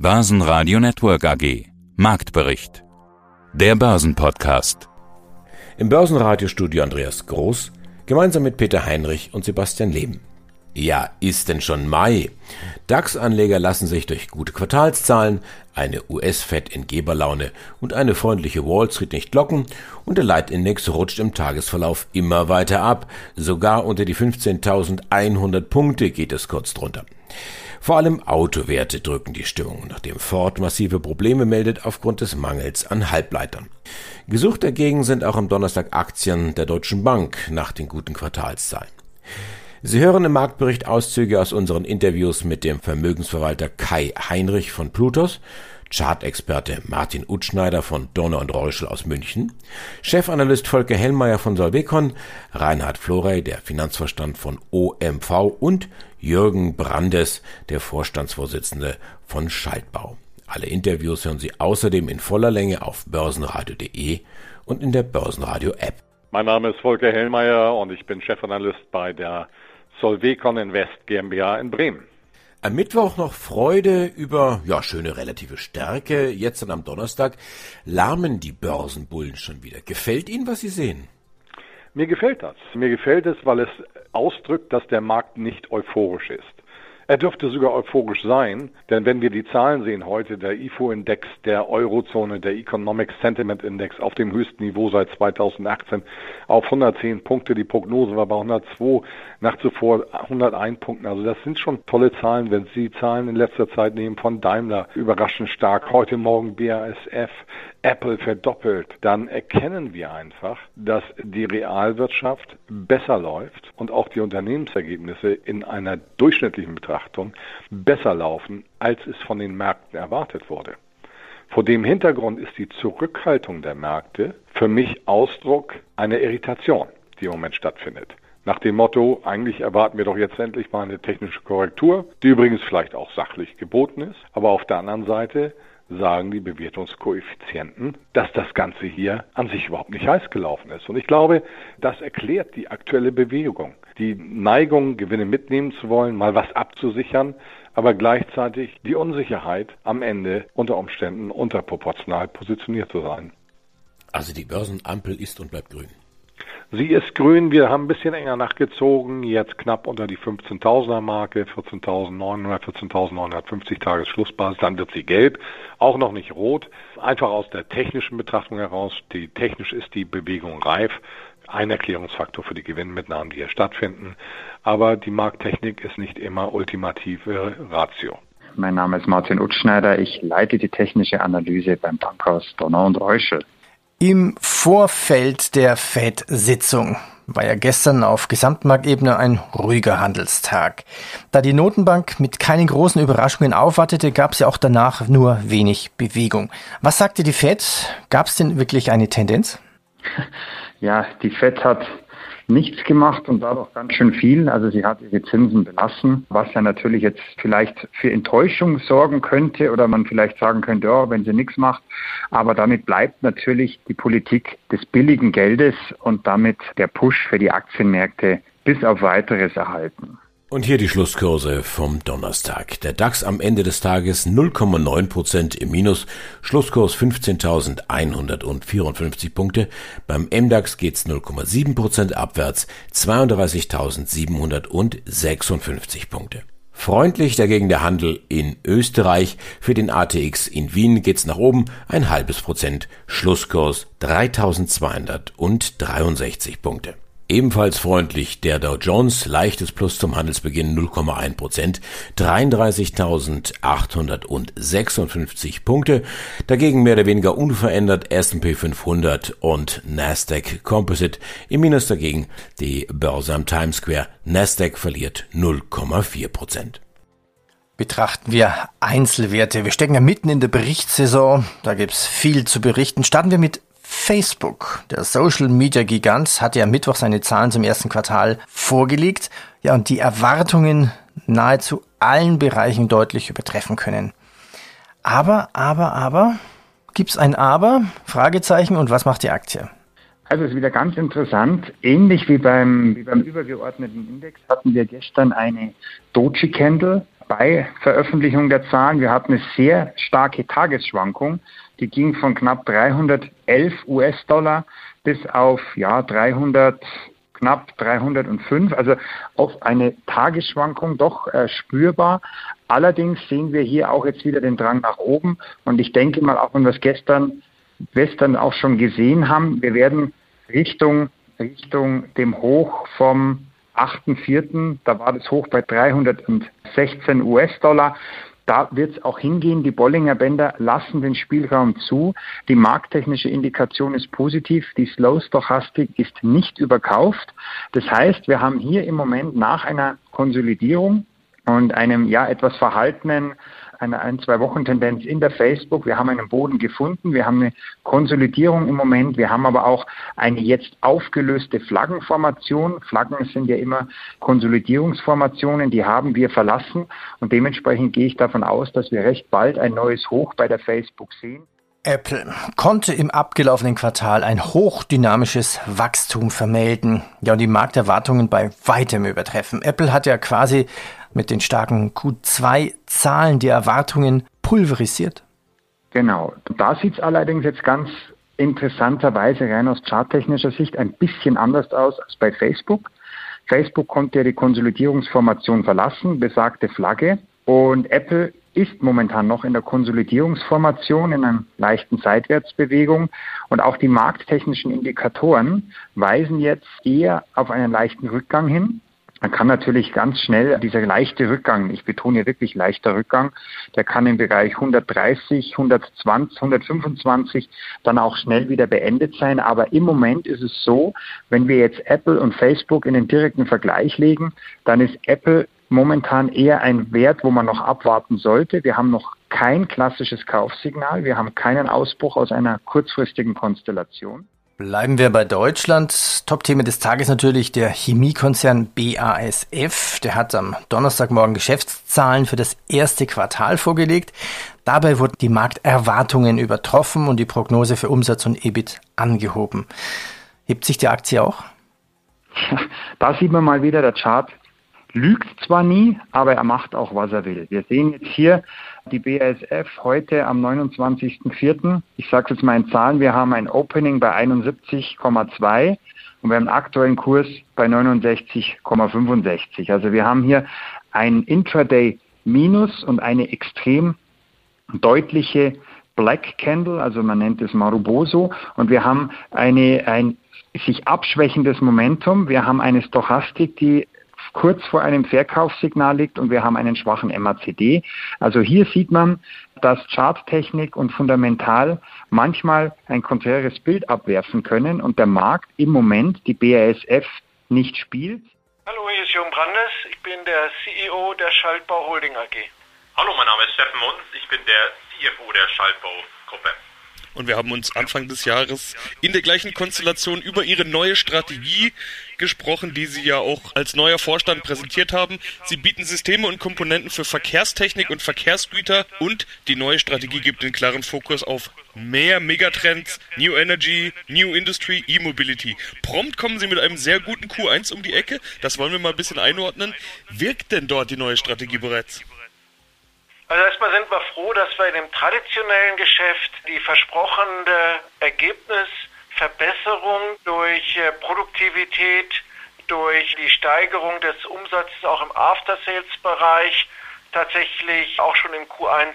Börsenradio Network AG. Marktbericht. Der Börsenpodcast. Im Börsenradiostudio Andreas Groß, gemeinsam mit Peter Heinrich und Sebastian Leben. Ja, ist denn schon Mai? DAX-Anleger lassen sich durch gute Quartalszahlen, eine US-Fed in Geberlaune und eine freundliche Wall Street nicht locken und der Leitindex rutscht im Tagesverlauf immer weiter ab. Sogar unter die 15.100 Punkte geht es kurz drunter. Vor allem Autowerte drücken die Stimmung, nachdem Ford massive Probleme meldet aufgrund des Mangels an Halbleitern. Gesucht dagegen sind auch am Donnerstag Aktien der Deutschen Bank nach den guten Quartalszahlen. Sie hören im Marktbericht Auszüge aus unseren Interviews mit dem Vermögensverwalter Kai Heinrich von Plutos Chartexperte Martin Utschneider von Donner und Reuschel aus München, Chefanalyst Volker Hellmeier von Solvecon, Reinhard Florey, der Finanzverstand von OMV und Jürgen Brandes, der Vorstandsvorsitzende von Schaltbau. Alle Interviews hören Sie außerdem in voller Länge auf börsenradio.de und in der Börsenradio App. Mein Name ist Volker Hellmeier und ich bin Chefanalyst bei der Solvecon Invest GmbH in Bremen. Am Mittwoch noch Freude über, ja, schöne relative Stärke. Jetzt dann am Donnerstag lahmen die Börsenbullen schon wieder. Gefällt Ihnen, was Sie sehen? Mir gefällt das. Mir gefällt es, weil es ausdrückt, dass der Markt nicht euphorisch ist. Er dürfte sogar euphorisch sein, denn wenn wir die Zahlen sehen heute, der IFO-Index der Eurozone, der Economic Sentiment Index auf dem höchsten Niveau seit 2018 auf 110 Punkte, die Prognose war bei 102, nach zuvor 101 Punkten. Also das sind schon tolle Zahlen, wenn Sie Zahlen in letzter Zeit nehmen von Daimler, überraschend stark, heute Morgen BASF, Apple verdoppelt, dann erkennen wir einfach, dass die Realwirtschaft besser läuft und auch die Unternehmensergebnisse in einer durchschnittlichen Betrachtung besser laufen, als es von den Märkten erwartet wurde. Vor dem Hintergrund ist die Zurückhaltung der Märkte für mich Ausdruck einer Irritation, die im Moment stattfindet. Nach dem Motto, eigentlich erwarten wir doch jetzt endlich mal eine technische Korrektur, die übrigens vielleicht auch sachlich geboten ist, aber auf der anderen Seite sagen die Bewertungskoeffizienten, dass das Ganze hier an sich überhaupt nicht heiß gelaufen ist. Und ich glaube, das erklärt die aktuelle Bewegung. Die Neigung, Gewinne mitnehmen zu wollen, mal was abzusichern, aber gleichzeitig die Unsicherheit am Ende unter Umständen unterproportional positioniert zu sein. Also die Börsenampel ist und bleibt grün. Sie ist grün, wir haben ein bisschen enger nachgezogen, jetzt knapp unter die 15.000er Marke, 14.900, 14.950 Tagesschlussbasis, dann wird sie gelb, auch noch nicht rot, einfach aus der technischen Betrachtung heraus, die technisch ist die Bewegung reif, ein Erklärungsfaktor für die Gewinnmitnahmen, die hier stattfinden, aber die Markttechnik ist nicht immer ultimative Ratio. Mein Name ist Martin Utschneider, ich leite die technische Analyse beim Bankhaus Donner und Reuschel. Im Vorfeld der FED-Sitzung war ja gestern auf Gesamtmarktebene ein ruhiger Handelstag. Da die Notenbank mit keinen großen Überraschungen aufwartete, gab es ja auch danach nur wenig Bewegung. Was sagte die Fed? Gab es denn wirklich eine Tendenz? Ja, die Fed hat nichts gemacht und dadurch ganz schön viel. Also sie hat ihre Zinsen belassen, was ja natürlich jetzt vielleicht für Enttäuschung sorgen könnte oder man vielleicht sagen könnte, ja, wenn sie nichts macht. Aber damit bleibt natürlich die Politik des billigen Geldes und damit der Push für die Aktienmärkte bis auf weiteres erhalten. Und hier die Schlusskurse vom Donnerstag. Der DAX am Ende des Tages 0,9% im Minus, Schlusskurs 15.154 Punkte. Beim MDAX geht's 0,7% abwärts, 32.756 Punkte. Freundlich dagegen der Handel in Österreich. Für den ATX in Wien geht's nach oben ein halbes Prozent, Schlusskurs 3263 Punkte. Ebenfalls freundlich der Dow Jones, leichtes Plus zum Handelsbeginn 0,1 Prozent, 33.856 Punkte. Dagegen mehr oder weniger unverändert S&P 500 und Nasdaq Composite. Im Minus dagegen die Börse am Times Square. Nasdaq verliert 0,4 Prozent. Betrachten wir Einzelwerte. Wir stecken ja mitten in der Berichtssaison. Da gibt's viel zu berichten. Starten wir mit Facebook, der Social Media Gigant, hat ja Mittwoch seine Zahlen zum ersten Quartal vorgelegt. Ja, und die Erwartungen nahezu allen Bereichen deutlich übertreffen können. Aber, aber, aber, gibt's ein Aber? Fragezeichen. Und was macht die Aktie? Also es ist wieder ganz interessant. Ähnlich wie beim, wie beim übergeordneten Index hatten wir gestern eine Doji Candle bei Veröffentlichung der Zahlen. Wir hatten eine sehr starke Tagesschwankung. Die ging von knapp 311 US-Dollar bis auf ja, 300 knapp 305, also auf eine Tagesschwankung doch äh, spürbar. Allerdings sehen wir hier auch jetzt wieder den Drang nach oben und ich denke mal, auch wenn wir es gestern, gestern auch schon gesehen haben, wir werden Richtung, Richtung dem Hoch vom 8.4., da war das Hoch bei 316 US-Dollar. Da wird es auch hingehen. Die Bollinger Bänder lassen den Spielraum zu. Die markttechnische Indikation ist positiv. Die Slow Stochastik ist nicht überkauft. Das heißt, wir haben hier im Moment nach einer Konsolidierung und einem ja etwas verhaltenen eine ein, zwei Wochen Tendenz in der Facebook. Wir haben einen Boden gefunden. Wir haben eine Konsolidierung im Moment. Wir haben aber auch eine jetzt aufgelöste Flaggenformation. Flaggen sind ja immer Konsolidierungsformationen. Die haben wir verlassen. Und dementsprechend gehe ich davon aus, dass wir recht bald ein neues Hoch bei der Facebook sehen. Apple konnte im abgelaufenen Quartal ein hochdynamisches Wachstum vermelden, ja und die Markterwartungen bei weitem übertreffen. Apple hat ja quasi mit den starken Q2-Zahlen die Erwartungen pulverisiert. Genau. Da sieht es allerdings jetzt ganz interessanterweise rein aus charttechnischer Sicht ein bisschen anders aus als bei Facebook. Facebook konnte ja die Konsolidierungsformation verlassen, besagte Flagge. Und Apple ist momentan noch in der Konsolidierungsformation, in einer leichten Seitwärtsbewegung. Und auch die markttechnischen Indikatoren weisen jetzt eher auf einen leichten Rückgang hin. Man kann natürlich ganz schnell dieser leichte Rückgang, ich betone wirklich leichter Rückgang, der kann im Bereich 130, 120, 125 dann auch schnell wieder beendet sein. Aber im Moment ist es so, wenn wir jetzt Apple und Facebook in den direkten Vergleich legen, dann ist Apple momentan eher ein Wert, wo man noch abwarten sollte. Wir haben noch kein klassisches Kaufsignal. Wir haben keinen Ausbruch aus einer kurzfristigen Konstellation. Bleiben wir bei Deutschland. Top-Thema des Tages natürlich der Chemiekonzern BASF. Der hat am Donnerstagmorgen Geschäftszahlen für das erste Quartal vorgelegt. Dabei wurden die Markterwartungen übertroffen und die Prognose für Umsatz und EBIT angehoben. Hebt sich die Aktie auch? Da sieht man mal wieder, der Chart lügt zwar nie, aber er macht auch, was er will. Wir sehen jetzt hier die BASF heute am 29.04. Ich sage jetzt mal in Zahlen, wir haben ein Opening bei 71,2 und wir haben einen aktuellen Kurs bei 69,65. Also wir haben hier ein Intraday Minus und eine extrem deutliche Black Candle, also man nennt es Maruboso, und wir haben eine, ein sich abschwächendes Momentum. Wir haben eine Stochastik, die kurz vor einem Verkaufssignal liegt und wir haben einen schwachen MACD. Also hier sieht man, dass Charttechnik und fundamental manchmal ein konträres Bild abwerfen können und der Markt im Moment die BASF nicht spielt. Hallo, hier ist Jürgen Brandes. Ich bin der CEO der Schaltbau Holding AG. Hallo, mein Name ist Steffen Munz. Ich bin der CFO der Schaltbau Gruppe. Und wir haben uns Anfang des Jahres in der gleichen Konstellation über ihre neue Strategie gesprochen, die sie ja auch als neuer Vorstand präsentiert haben. Sie bieten Systeme und Komponenten für Verkehrstechnik und Verkehrsgüter und die neue Strategie gibt den klaren Fokus auf mehr Megatrends, New Energy, New Industry, E-Mobility. Prompt kommen sie mit einem sehr guten Q1 um die Ecke. Das wollen wir mal ein bisschen einordnen. Wirkt denn dort die neue Strategie bereits? Also erstmal sind wir froh, dass wir in dem traditionellen Geschäft die versprochene Ergebnisverbesserung durch äh, Produktivität, durch die Steigerung des Umsatzes auch im After-Sales-Bereich tatsächlich auch schon im Q1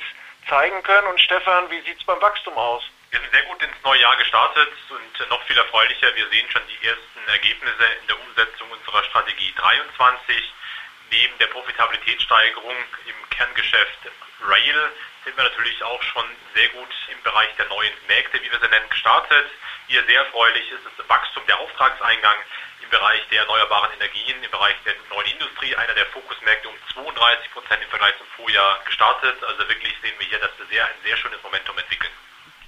zeigen können. Und Stefan, wie sieht es beim Wachstum aus? Wir sind sehr gut ins neue Jahr gestartet und noch viel erfreulicher. Wir sehen schon die ersten Ergebnisse in der Umsetzung unserer Strategie 23 neben der Profitabilitätssteigerung im Kerngeschäft Rail sind wir natürlich auch schon sehr gut im Bereich der neuen Märkte, wie wir sie nennen, gestartet. Hier sehr erfreulich ist das Wachstum der Auftragseingang im Bereich der erneuerbaren Energien, im Bereich der neuen Industrie, einer der Fokusmärkte um 32 Prozent im Vergleich zum Vorjahr gestartet. Also wirklich sehen wir hier, dass wir sehr, ein sehr schönes Momentum entwickeln.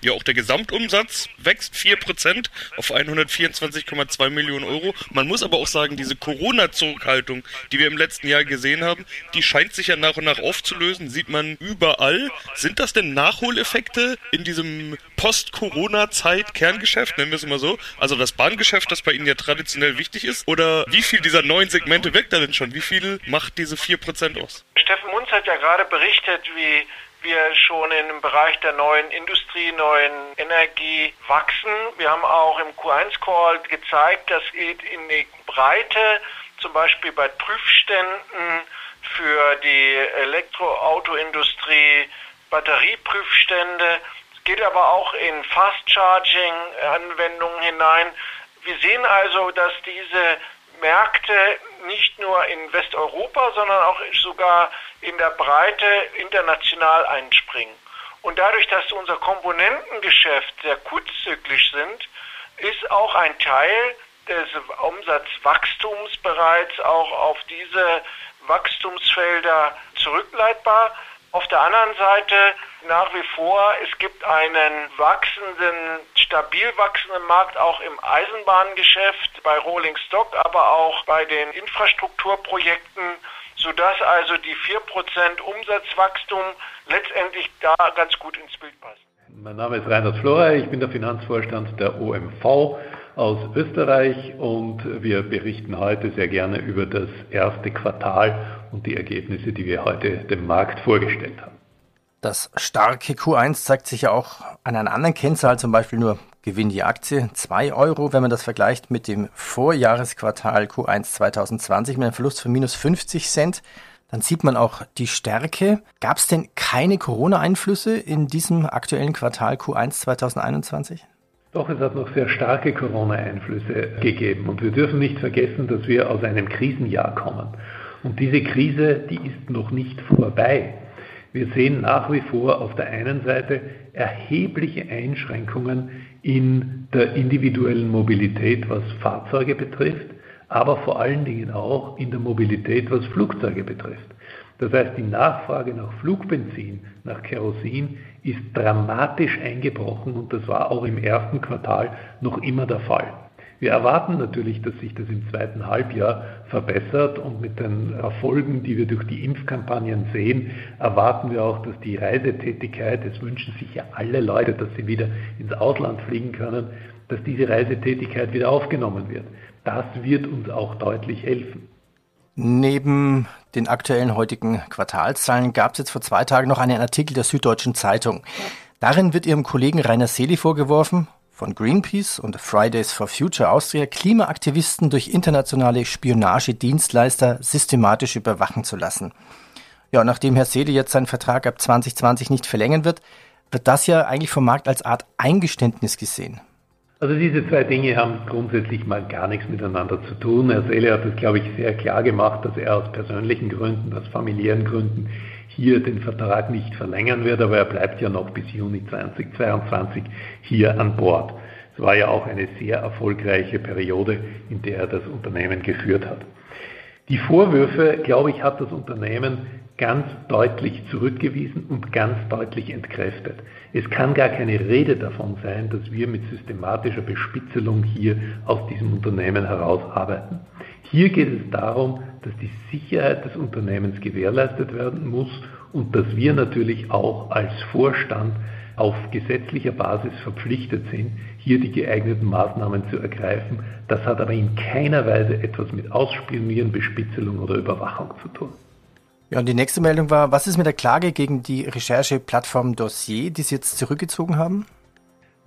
Ja, auch der Gesamtumsatz wächst 4% auf 124,2 Millionen Euro. Man muss aber auch sagen, diese Corona-Zurückhaltung, die wir im letzten Jahr gesehen haben, die scheint sich ja nach und nach aufzulösen, sieht man überall. Sind das denn Nachholeffekte in diesem Post-Corona-Zeit-Kerngeschäft, nennen wir es mal so? Also das Bahngeschäft, das bei Ihnen ja traditionell wichtig ist? Oder wie viel dieser neuen Segmente wirkt da denn schon? Wie viel macht diese 4% aus? Steffen Munz hat ja gerade berichtet, wie wir schon im Bereich der neuen Industrie, neuen Energie wachsen. Wir haben auch im Q1-Call gezeigt, das geht in die Breite, zum Beispiel bei Prüfständen für die Elektroautoindustrie, Batterieprüfstände. Es geht aber auch in Fast-Charging-Anwendungen hinein. Wir sehen also, dass diese Märkte nicht nur in Westeuropa, sondern auch sogar in der Breite international einspringen. Und dadurch, dass unser Komponentengeschäft sehr kurzzyklisch sind, ist auch ein Teil des Umsatzwachstums bereits auch auf diese Wachstumsfelder zurückleitbar. Auf der anderen Seite nach wie vor, es gibt einen wachsenden, stabil wachsenden Markt auch im Eisenbahngeschäft, bei Rolling Stock, aber auch bei den Infrastrukturprojekten, sodass also die 4% Umsatzwachstum letztendlich da ganz gut ins Bild passen. Mein Name ist Reinhard Flora, ich bin der Finanzvorstand der OMV aus Österreich und wir berichten heute sehr gerne über das erste Quartal und die Ergebnisse, die wir heute dem Markt vorgestellt haben. Das starke Q1 zeigt sich ja auch an einer anderen Kennzahl, zum Beispiel nur Gewinn die Aktie 2 Euro, wenn man das vergleicht mit dem Vorjahresquartal Q1 2020 mit einem Verlust von minus 50 Cent. Dann sieht man auch die Stärke. Gab es denn keine Corona-Einflüsse in diesem aktuellen Quartal Q1 2021? Doch, es hat noch sehr starke Corona-Einflüsse gegeben. Und wir dürfen nicht vergessen, dass wir aus einem Krisenjahr kommen. Und diese Krise, die ist noch nicht vorbei. Wir sehen nach wie vor auf der einen Seite erhebliche Einschränkungen in der individuellen Mobilität, was Fahrzeuge betrifft, aber vor allen Dingen auch in der Mobilität, was Flugzeuge betrifft. Das heißt, die Nachfrage nach Flugbenzin, nach Kerosin ist dramatisch eingebrochen und das war auch im ersten Quartal noch immer der Fall. Wir erwarten natürlich, dass sich das im zweiten Halbjahr verbessert und mit den Erfolgen, die wir durch die Impfkampagnen sehen, erwarten wir auch, dass die Reisetätigkeit, es wünschen sich ja alle Leute, dass sie wieder ins Ausland fliegen können, dass diese Reisetätigkeit wieder aufgenommen wird. Das wird uns auch deutlich helfen. Neben den aktuellen heutigen Quartalszahlen gab es jetzt vor zwei Tagen noch einen Artikel der Süddeutschen Zeitung. Darin wird ihrem Kollegen Rainer Seeli vorgeworfen, von Greenpeace und Fridays for Future Austria Klimaaktivisten durch internationale Spionagedienstleister systematisch überwachen zu lassen. Ja, nachdem Herr Seeli jetzt seinen Vertrag ab 2020 nicht verlängern wird, wird das ja eigentlich vom Markt als Art Eingeständnis gesehen. Also diese zwei Dinge haben grundsätzlich mal gar nichts miteinander zu tun. Herr Seele hat es, glaube ich, sehr klar gemacht, dass er aus persönlichen Gründen, aus familiären Gründen hier den Vertrag nicht verlängern wird, aber er bleibt ja noch bis Juni 2022 hier an Bord. Es war ja auch eine sehr erfolgreiche Periode, in der er das Unternehmen geführt hat. Die Vorwürfe, glaube ich, hat das Unternehmen ganz deutlich zurückgewiesen und ganz deutlich entkräftet. Es kann gar keine Rede davon sein, dass wir mit systematischer Bespitzelung hier aus diesem Unternehmen herausarbeiten. Hier geht es darum, dass die Sicherheit des Unternehmens gewährleistet werden muss und dass wir natürlich auch als Vorstand auf gesetzlicher Basis verpflichtet sind, hier die geeigneten Maßnahmen zu ergreifen. Das hat aber in keiner Weise etwas mit Ausspionieren, Bespitzelung oder Überwachung zu tun. Ja, und die nächste Meldung war, was ist mit der Klage gegen die Rechercheplattform Dossier, die Sie jetzt zurückgezogen haben?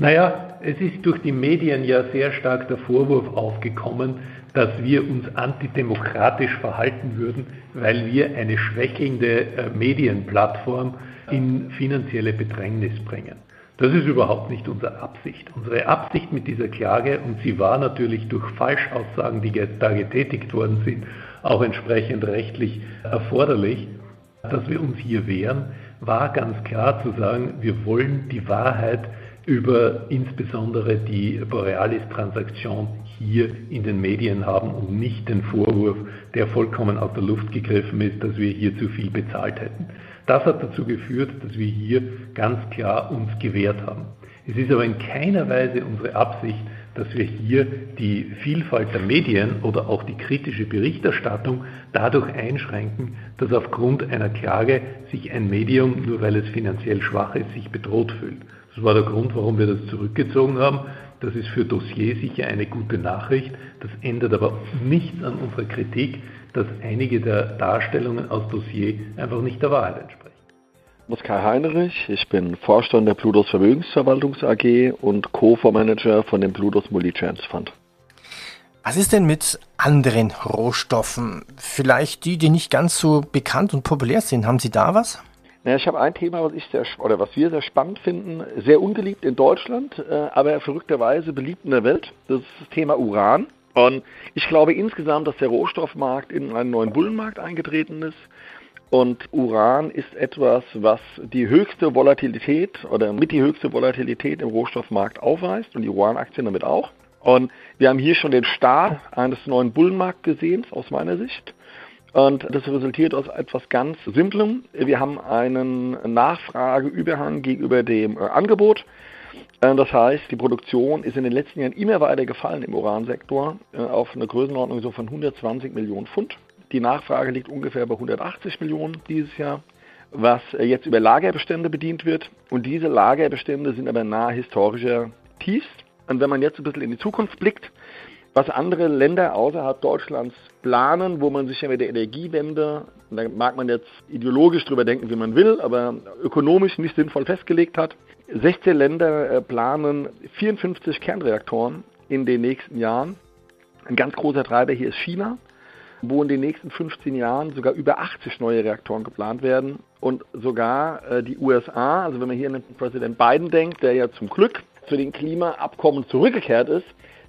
Naja, es ist durch die Medien ja sehr stark der Vorwurf aufgekommen, dass wir uns antidemokratisch verhalten würden, weil wir eine schwächelnde äh, Medienplattform in finanzielle Bedrängnis bringen. Das ist überhaupt nicht unsere Absicht. Unsere Absicht mit dieser Klage, und sie war natürlich durch Falschaussagen, die da getätigt worden sind, auch entsprechend rechtlich erforderlich, dass wir uns hier wehren, war ganz klar zu sagen, wir wollen die Wahrheit über insbesondere die Borealis-Transaktion hier in den Medien haben und nicht den Vorwurf, der vollkommen aus der Luft gegriffen ist, dass wir hier zu viel bezahlt hätten. Das hat dazu geführt, dass wir hier ganz klar uns gewehrt haben. Es ist aber in keiner Weise unsere Absicht, dass wir hier die Vielfalt der Medien oder auch die kritische Berichterstattung dadurch einschränken, dass aufgrund einer Klage sich ein Medium, nur weil es finanziell schwach ist, sich bedroht fühlt. Das war der Grund, warum wir das zurückgezogen haben. Das ist für Dossier sicher eine gute Nachricht. Das ändert aber nichts an unserer Kritik, dass einige der Darstellungen aus Dossier einfach nicht der Wahrheit entsprechen. Kai Heinrich, ich bin Vorstand der Plutos Vermögensverwaltungs AG und Co-Fondsmanager von dem Plutos Multi-Chance Fund. Was ist denn mit anderen Rohstoffen? Vielleicht die, die nicht ganz so bekannt und populär sind. Haben Sie da was? Ja, ich habe ein Thema, was ich sehr oder was wir sehr spannend finden, sehr ungeliebt in Deutschland, äh, aber verrückterweise beliebt in der Welt. Das ist das Thema Uran. Und ich glaube insgesamt, dass der Rohstoffmarkt in einen neuen Bullenmarkt eingetreten ist. Und Uran ist etwas, was die höchste Volatilität oder mit die höchste Volatilität im Rohstoffmarkt aufweist und die Uranaktien damit auch. Und wir haben hier schon den Start eines neuen Bullenmarkts gesehen, aus meiner Sicht. Und das resultiert aus etwas ganz Simplem. Wir haben einen Nachfrageüberhang gegenüber dem äh, Angebot. Äh, das heißt, die Produktion ist in den letzten Jahren immer weiter gefallen im Uransektor äh, auf eine Größenordnung so von 120 Millionen Pfund. Die Nachfrage liegt ungefähr bei 180 Millionen dieses Jahr, was jetzt über Lagerbestände bedient wird. Und diese Lagerbestände sind aber nahe historischer Tiefs. Und wenn man jetzt ein bisschen in die Zukunft blickt, was andere Länder außerhalb Deutschlands planen, wo man sich ja mit der Energiewende, da mag man jetzt ideologisch drüber denken, wie man will, aber ökonomisch nicht sinnvoll festgelegt hat. 16 Länder äh, planen 54 Kernreaktoren in den nächsten Jahren. Ein ganz großer Treiber hier ist China, wo in den nächsten 15 Jahren sogar über 80 neue Reaktoren geplant werden. Und sogar äh, die USA, also wenn man hier an den Präsident Biden denkt, der ja zum Glück zu den Klimaabkommen zurückgekehrt ist,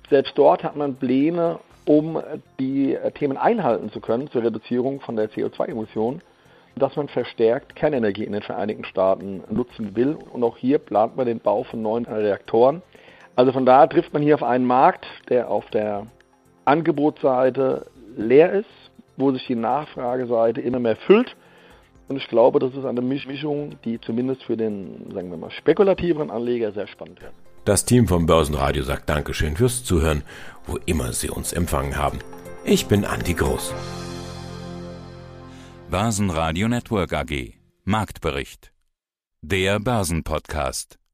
selbst dort hat man Pläne, um die Themen einhalten zu können zur Reduzierung von der CO2-Emission, dass man verstärkt Kernenergie in den Vereinigten Staaten nutzen will. Und auch hier plant man den Bau von neuen Reaktoren. Also von daher trifft man hier auf einen Markt, der auf der Angebotsseite leer ist, wo sich die Nachfrageseite immer mehr füllt. Und ich glaube, das ist eine Mischung, die zumindest für den, sagen wir mal, spekulativeren Anleger sehr spannend wird. Das Team vom Börsenradio sagt Dankeschön fürs Zuhören, wo immer Sie uns empfangen haben. Ich bin Andi Groß. Börsenradio Network AG. Marktbericht. Der Börsenpodcast.